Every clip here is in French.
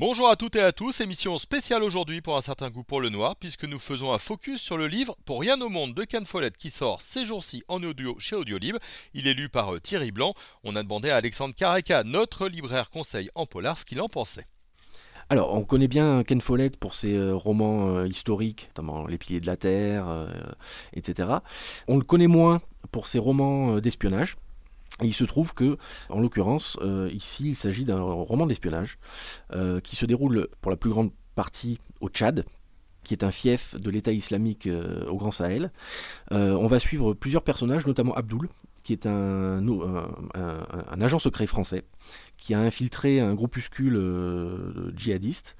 Bonjour à toutes et à tous, émission spéciale aujourd'hui pour un certain goût pour le noir, puisque nous faisons un focus sur le livre Pour rien au monde de Ken Follett qui sort ces jours-ci en audio chez Audiolib. Il est lu par euh, Thierry Blanc. On a demandé à Alexandre Caraca, notre libraire conseil en polar, ce qu'il en pensait. Alors, on connaît bien Ken Follett pour ses euh, romans euh, historiques, notamment Les Piliers de la Terre, etc. On le connaît moins pour ses romans d'espionnage. Et il se trouve que, en l'occurrence, euh, ici, il s'agit d'un roman d'espionnage euh, qui se déroule pour la plus grande partie au Tchad, qui est un fief de l'État islamique euh, au Grand Sahel. on va suivre plusieurs personnages, notamment Abdul, qui est un, agent secret français, qui a infiltré un groupuscule djihadiste,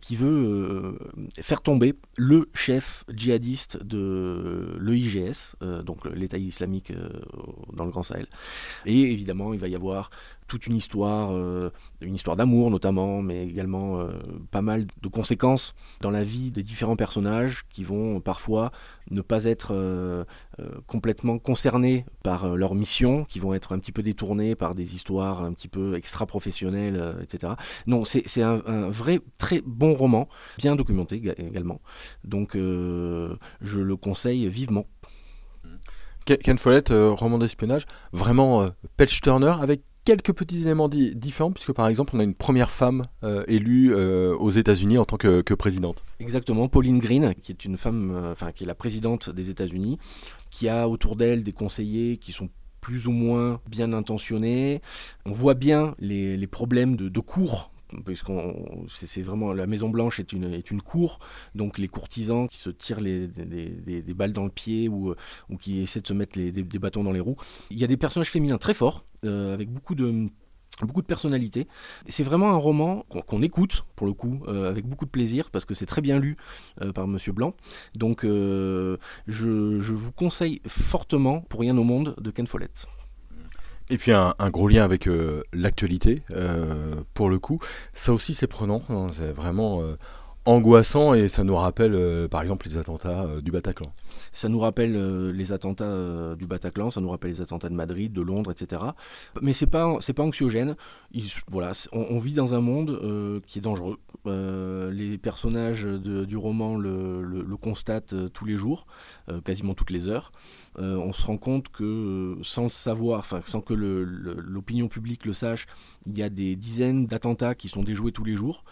qui veut faire tomber le chef djihadiste de l'EIGS, donc l'État islamique dans le Grand Sahel. Et évidemment, il va y avoir toute une histoire, une histoire d'amour notamment, mais également pas mal de conséquences dans la vie des différents personnages qui vont parfois ne pas être complètement concernés par leur mission, qui vont être un petit peu détournés par des histoires un petit peu extra professionnel, euh, etc. Non, c'est un, vrai très bon roman, bien documenté également. Donc euh, je le conseille vivement. Ken Follett, euh, roman d'espionnage, vraiment Patch Turner avec quelques petits éléments différents, puisque par exemple, on a une première femme élue aux États-Unis en tant que, présidente. Exactement, Pauline Green, qui est une femme, enfin, qui est la présidente des États-Unis, qui a autour d'elle des conseillers qui sont plus ou moins bien intentionnés. On voit bien les, problèmes de, cours c'est vraiment la Maison Blanche est une cour donc les courtisans qui se tirent des, balles dans le pied ou, qui essaient de se mettre des, bâtons dans les roues il y a des personnages féminins très forts euh, avec beaucoup de beaucoup de personnalité. C'est vraiment un roman qu'on écoute, pour le coup, euh, avec beaucoup de plaisir, parce que c'est très bien lu euh, par Monsieur Blanc. Donc euh, je, vous conseille fortement Pour rien au monde de Ken Follett. Et puis un, gros lien avec l'actualité, pour le coup. Ça aussi c'est prenant, hein, c'est vraiment angoissant et ça nous rappelle euh, par exemple les attentats euh, du Bataclan. Ça nous rappelle euh, les attentats du Bataclan, ça nous rappelle les attentats de Madrid, de Londres, etc. Mais c'est pas pas anxiogène. voilà, on, vit dans un monde qui est dangereux. les personnages du roman le, constatent tous les jours, quasiment toutes les heures. on se rend compte que sans le savoir, sans que l'opinion publique le sache, il y a des dizaines d'attentats qui sont déjoués tous les jours,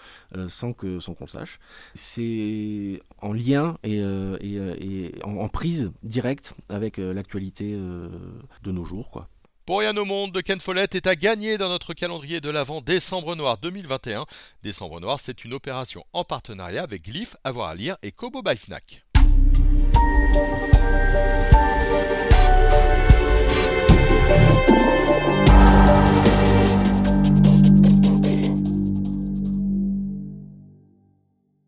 sans que sans qu'on sache. C'est en lien et, euh, euh, en, prise directe avec euh, l'actualité de nos jours. Quoi. Pour rien au monde de Ken Follett est à gagner dans notre calendrier de l'Avent Décembre Noir 2021. Décembre Noir, c'est une opération en partenariat avec Glyph, Avoir à lire et Kobo by Fnac.